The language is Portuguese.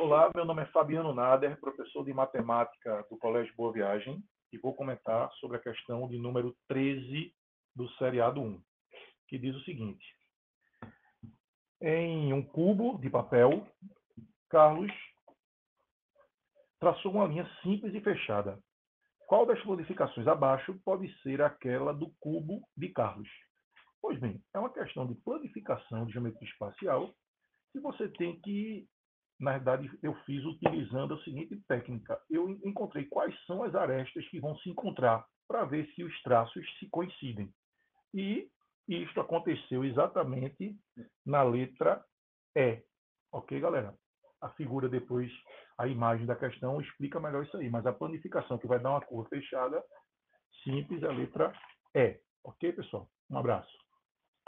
Olá, meu nome é Fabiano Nader, professor de matemática do Colégio Boa Viagem, e vou comentar sobre a questão de número 13 do seriado 1, que diz o seguinte: Em um cubo de papel, Carlos traçou uma linha simples e fechada. Qual das modificações abaixo pode ser aquela do cubo de Carlos? Pois bem, é uma questão de planificação de geometria espacial que você tem que, na verdade, eu fiz utilizando a seguinte técnica. Eu encontrei quais são as arestas que vão se encontrar para ver se os traços se coincidem. E isto aconteceu exatamente na letra E. Ok, galera? A figura depois, a imagem da questão explica melhor isso aí, mas a planificação que vai dar uma cor fechada simples é a letra E. Ok, pessoal? Um abraço.